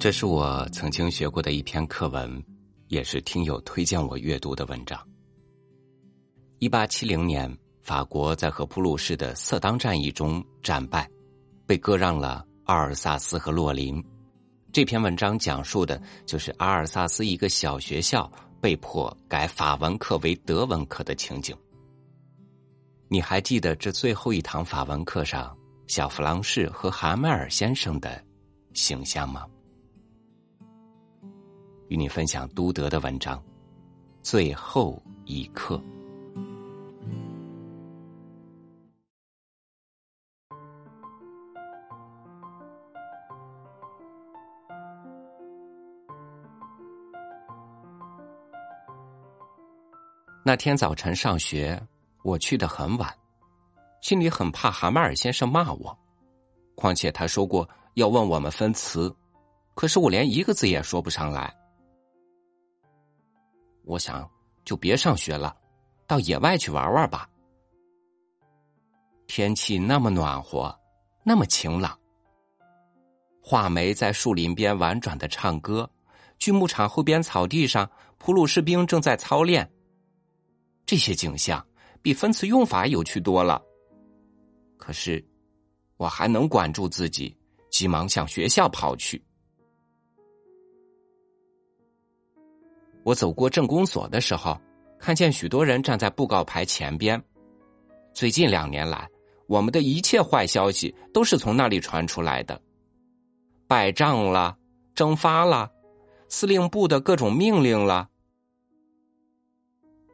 这是我曾经学过的一篇课文，也是听友推荐我阅读的文章。一八七零年，法国在和普鲁士的色当战役中战败，被割让了阿尔萨斯和洛林。这篇文章讲述的就是阿尔萨斯一个小学校被迫改法文课为德文课的情景。你还记得这最后一堂法文课上小弗朗士和哈梅尔先生的形象吗？与你分享都德的文章，《最后一刻》。那天早晨上学，我去的很晚，心里很怕蛤蟆尔先生骂我，况且他说过要问我们分词，可是我连一个字也说不上来。我想，就别上学了，到野外去玩玩吧。天气那么暖和，那么晴朗。画眉在树林边婉转的唱歌，锯木厂后边草地上，普鲁士兵正在操练。这些景象比分词用法有趣多了。可是，我还能管住自己，急忙向学校跑去。我走过政工所的时候，看见许多人站在布告牌前边。最近两年来，我们的一切坏消息都是从那里传出来的：败仗了，蒸发了，司令部的各种命令了。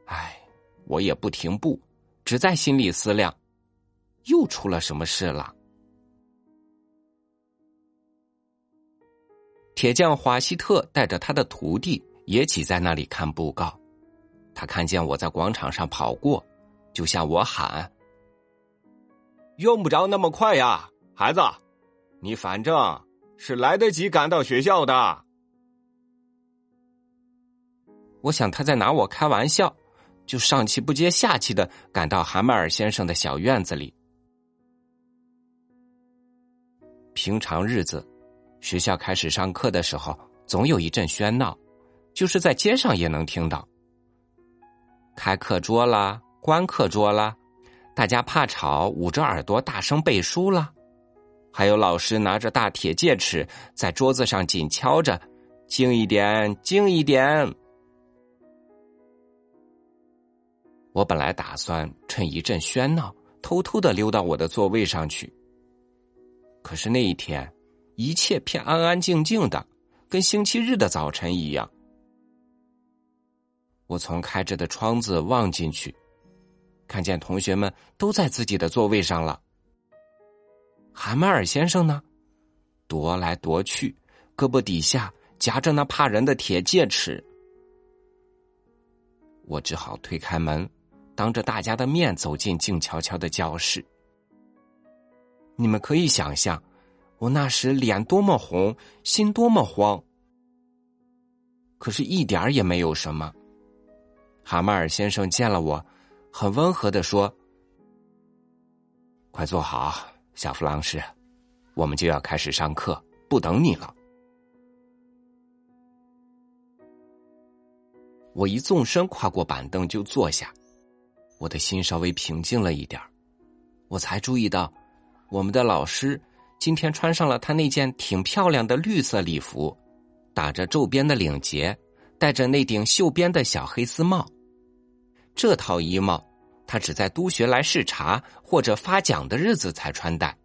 唉，我也不停步，只在心里思量，又出了什么事了？铁匠华西特带着他的徒弟。也挤在那里看布告，他看见我在广场上跑过，就向我喊：“用不着那么快呀，孩子，你反正是来得及赶到学校的。”我想他在拿我开玩笑，就上气不接下气的赶到韩麦尔先生的小院子里。平常日子，学校开始上课的时候，总有一阵喧闹。就是在街上也能听到，开课桌啦，关课桌啦，大家怕吵，捂着耳朵大声背书啦，还有老师拿着大铁戒尺在桌子上紧敲着：“静一点，静一点。”我本来打算趁一阵喧闹，偷偷的溜到我的座位上去。可是那一天，一切偏安安静静的，跟星期日的早晨一样。我从开着的窗子望进去，看见同学们都在自己的座位上了。韩麦尔先生呢，踱来踱去，胳膊底下夹着那怕人的铁戒尺。我只好推开门，当着大家的面走进静悄悄的教室。你们可以想象，我那时脸多么红，心多么慌。可是，一点儿也没有什么。哈马尔先生见了我，很温和的说：“快坐好，小弗朗士，我们就要开始上课，不等你了。”我一纵身跨过板凳就坐下，我的心稍微平静了一点我才注意到，我们的老师今天穿上了他那件挺漂亮的绿色礼服，打着皱边的领结，戴着那顶绣边的小黑丝帽。这套衣帽，他只在督学来视察或者发奖的日子才穿戴，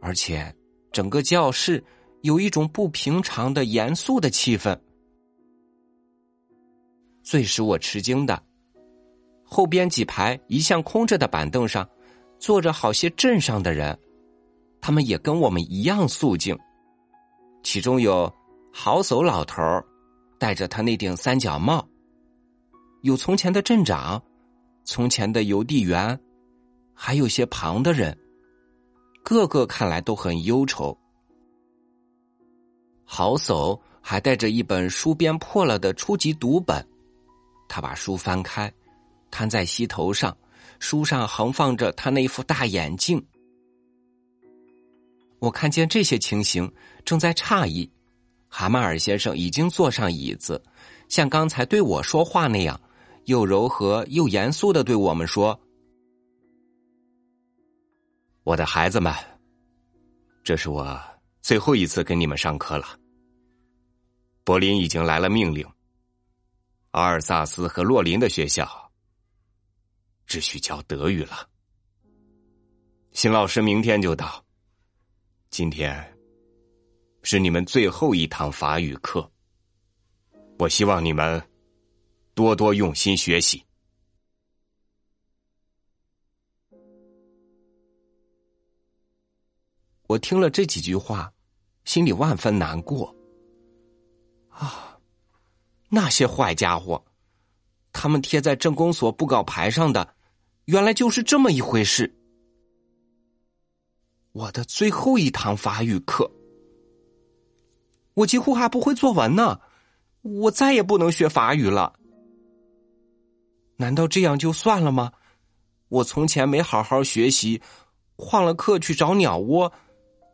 而且整个教室有一种不平常的严肃的气氛。最使我吃惊的，后边几排一向空着的板凳上，坐着好些镇上的人，他们也跟我们一样肃静，其中有好叟老头戴着他那顶三角帽。有从前的镇长，从前的邮递员，还有些旁的人，个个看来都很忧愁。好叟还带着一本书边破了的初级读本，他把书翻开，摊在膝头上，书上横放着他那副大眼镜。我看见这些情形，正在诧异。蛤蟆尔先生已经坐上椅子，像刚才对我说话那样，又柔和又严肃的对我们说：“我的孩子们，这是我最后一次跟你们上课了。柏林已经来了命令，阿尔萨斯和洛林的学校只需教德语了。新老师明天就到，今天。”是你们最后一堂法语课，我希望你们多多用心学习。我听了这几句话，心里万分难过。啊，那些坏家伙，他们贴在镇公所布告牌上的，原来就是这么一回事。我的最后一堂法语课。我几乎还不会作文呢，我再也不能学法语了。难道这样就算了吗？我从前没好好学习，旷了课去找鸟窝，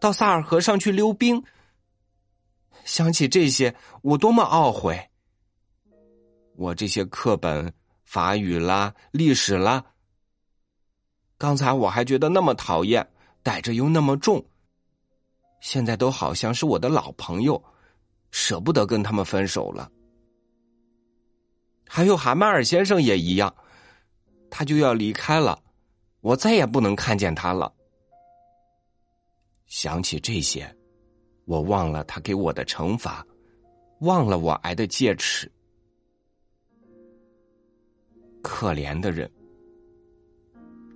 到萨尔河上去溜冰。想起这些，我多么懊悔！我这些课本，法语啦，历史啦，刚才我还觉得那么讨厌，带着又那么重，现在都好像是我的老朋友。舍不得跟他们分手了，还有韩曼尔先生也一样，他就要离开了，我再也不能看见他了。想起这些，我忘了他给我的惩罚，忘了我挨的戒尺。可怜的人，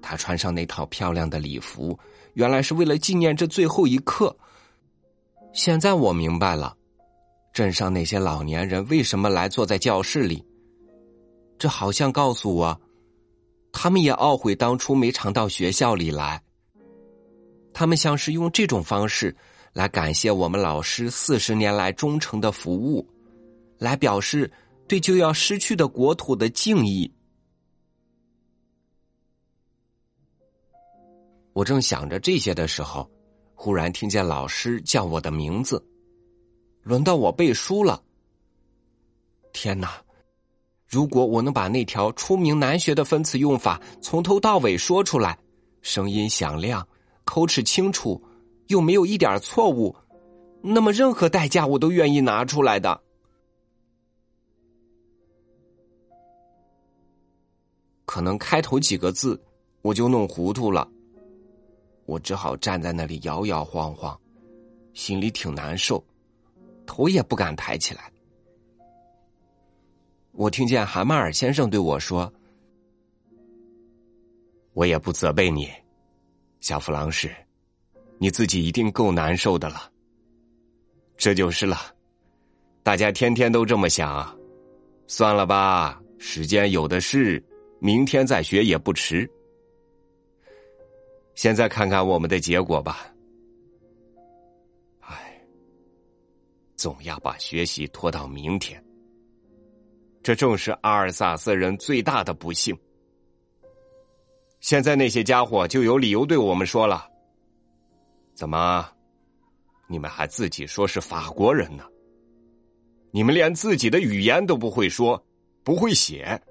他穿上那套漂亮的礼服，原来是为了纪念这最后一刻。现在我明白了。镇上那些老年人为什么来坐在教室里？这好像告诉我，他们也懊悔当初没常到学校里来。他们像是用这种方式来感谢我们老师四十年来忠诚的服务，来表示对就要失去的国土的敬意。我正想着这些的时候，忽然听见老师叫我的名字。轮到我背书了。天哪！如果我能把那条出名难学的分词用法从头到尾说出来，声音响亮，口齿清楚，又没有一点错误，那么任何代价我都愿意拿出来的。可能开头几个字我就弄糊涂了，我只好站在那里摇摇晃晃，心里挺难受。头也不敢抬起来。我听见韩马尔先生对我说：“我也不责备你，小弗朗士，你自己一定够难受的了。这就是了，大家天天都这么想，算了吧，时间有的是，明天再学也不迟。现在看看我们的结果吧。”总要把学习拖到明天，这正是阿尔萨斯人最大的不幸。现在那些家伙就有理由对我们说了：“怎么，你们还自己说是法国人呢？你们连自己的语言都不会说，不会写。”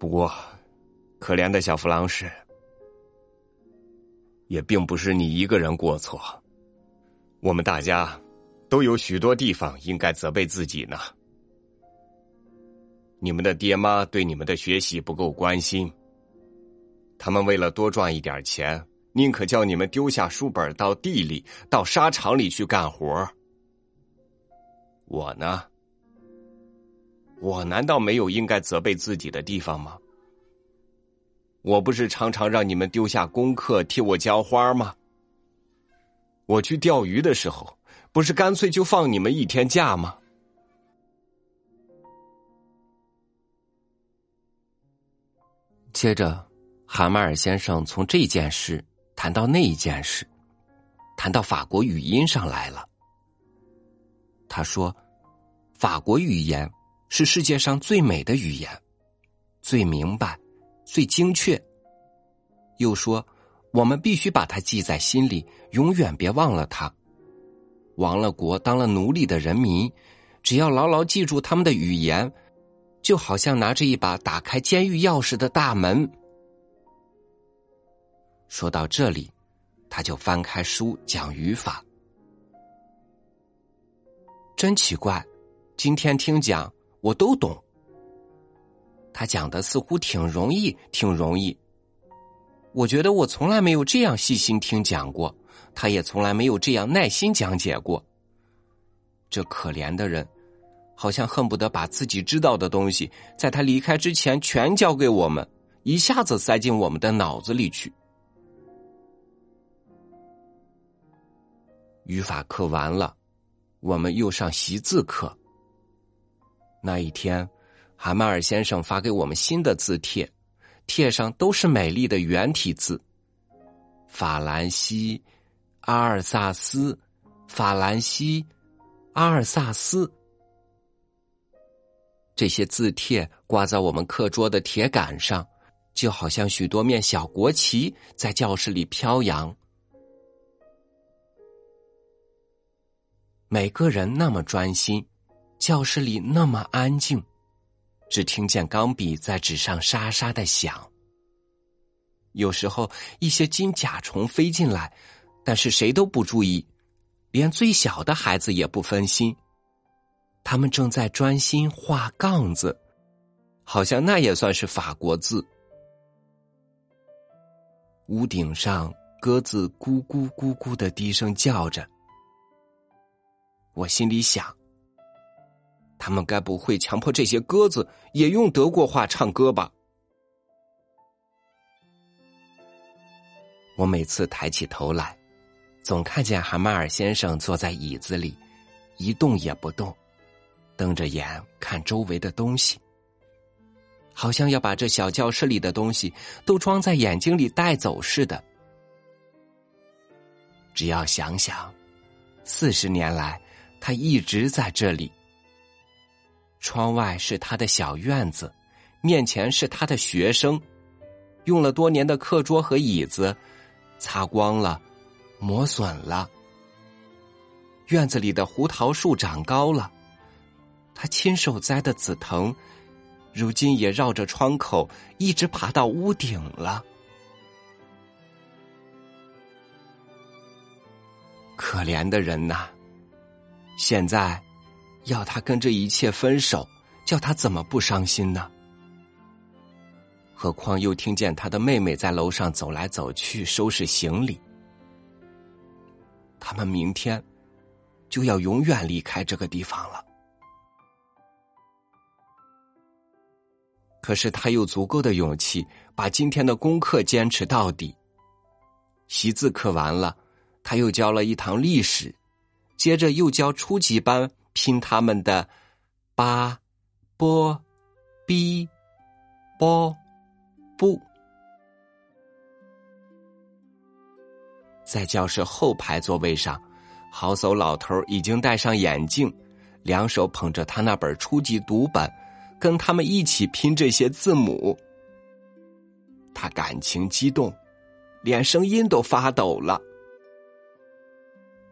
不过，可怜的小弗朗士。也并不是你一个人过错，我们大家都有许多地方应该责备自己呢。你们的爹妈对你们的学习不够关心，他们为了多赚一点钱，宁可叫你们丢下书本到地里、到沙场里去干活。我呢，我难道没有应该责备自己的地方吗？我不是常常让你们丢下功课替我浇花吗？我去钓鱼的时候，不是干脆就放你们一天假吗？接着，韩马尔先生从这件事谈到那一件事，谈到法国语音上来了。他说：“法国语言是世界上最美的语言，最明白。”最精确。又说，我们必须把它记在心里，永远别忘了它。亡了国、当了奴隶的人民，只要牢牢记住他们的语言，就好像拿着一把打开监狱钥匙的大门。说到这里，他就翻开书讲语法。真奇怪，今天听讲我都懂。他讲的似乎挺容易，挺容易。我觉得我从来没有这样细心听讲过，他也从来没有这样耐心讲解过。这可怜的人，好像恨不得把自己知道的东西，在他离开之前全教给我们，一下子塞进我们的脑子里去。语法课完了，我们又上习字课。那一天，韩麦尔先生发给我们新的字帖。帖上都是美丽的圆体字，法兰西、阿尔萨斯、法兰西、阿尔萨斯。这些字帖挂在我们课桌的铁杆上，就好像许多面小国旗在教室里飘扬。每个人那么专心，教室里那么安静。只听见钢笔在纸上沙沙的响。有时候一些金甲虫飞进来，但是谁都不注意，连最小的孩子也不分心。他们正在专心画杠子，好像那也算是法国字。屋顶上鸽子咕咕咕咕的低声叫着，我心里想。他们该不会强迫这些鸽子也用德国话唱歌吧？我每次抬起头来，总看见韩马尔先生坐在椅子里，一动也不动，瞪着眼看周围的东西，好像要把这小教室里的东西都装在眼睛里带走似的。只要想想，四十年来他一直在这里。窗外是他的小院子，面前是他的学生，用了多年的课桌和椅子，擦光了，磨损了。院子里的胡桃树长高了，他亲手栽的紫藤，如今也绕着窗口一直爬到屋顶了。可怜的人呐，现在。要他跟这一切分手，叫他怎么不伤心呢？何况又听见他的妹妹在楼上走来走去收拾行李，他们明天就要永远离开这个地方了。可是他有足够的勇气把今天的功课坚持到底。习字课完了，他又教了一堂历史，接着又教初级班。拼他们的八、波、b、波、不，在教室后排座位上，好叟老头已经戴上眼镜，两手捧着他那本初级读本，跟他们一起拼这些字母。他感情激动，连声音都发抖了。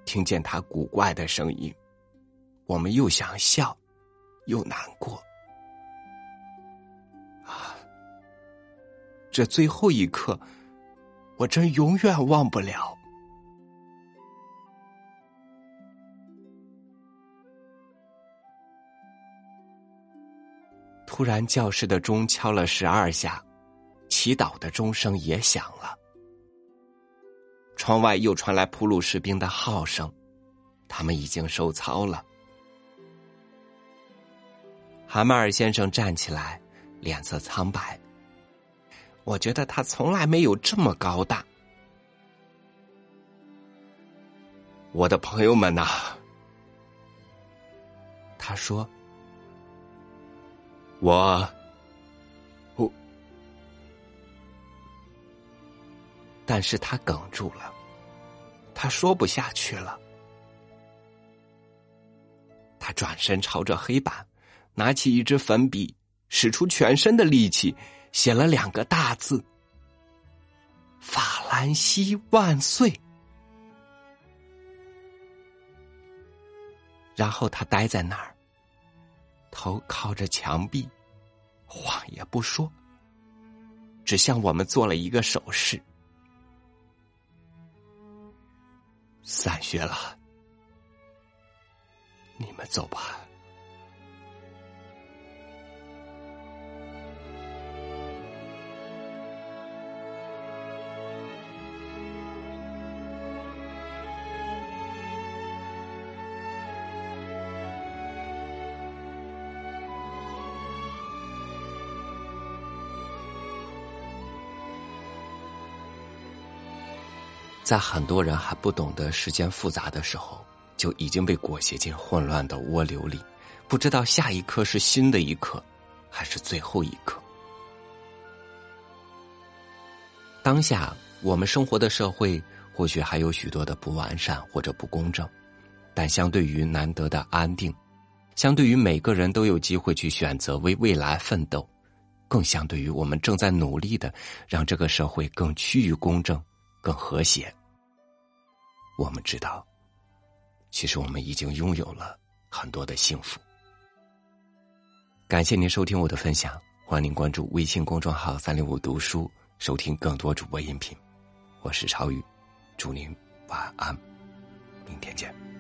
听见他古怪的声音。我们又想笑，又难过。啊，这最后一刻，我真永远忘不了。突然，教室的钟敲了十二下，祈祷的钟声也响了。窗外又传来普鲁士兵的号声，他们已经收操了。韩麦尔先生站起来，脸色苍白。我觉得他从来没有这么高大。我的朋友们呐，他说：“我，我。”但是他哽住了，他说不下去了。他转身朝着黑板。拿起一支粉笔，使出全身的力气，写了两个大字：“法兰西万岁！”然后他呆在那儿，头靠着墙壁，话也不说，只向我们做了一个手势。散学了，你们走吧。在很多人还不懂得时间复杂的时候，就已经被裹挟进混乱的涡流里，不知道下一刻是新的一刻，还是最后一刻。当下我们生活的社会或许还有许多的不完善或者不公正，但相对于难得的安定，相对于每个人都有机会去选择为未来奋斗，更相对于我们正在努力的让这个社会更趋于公正。更和谐。我们知道，其实我们已经拥有了很多的幸福。感谢您收听我的分享，欢迎您关注微信公众号“三六五读书”，收听更多主播音频。我是超宇，祝您晚安，明天见。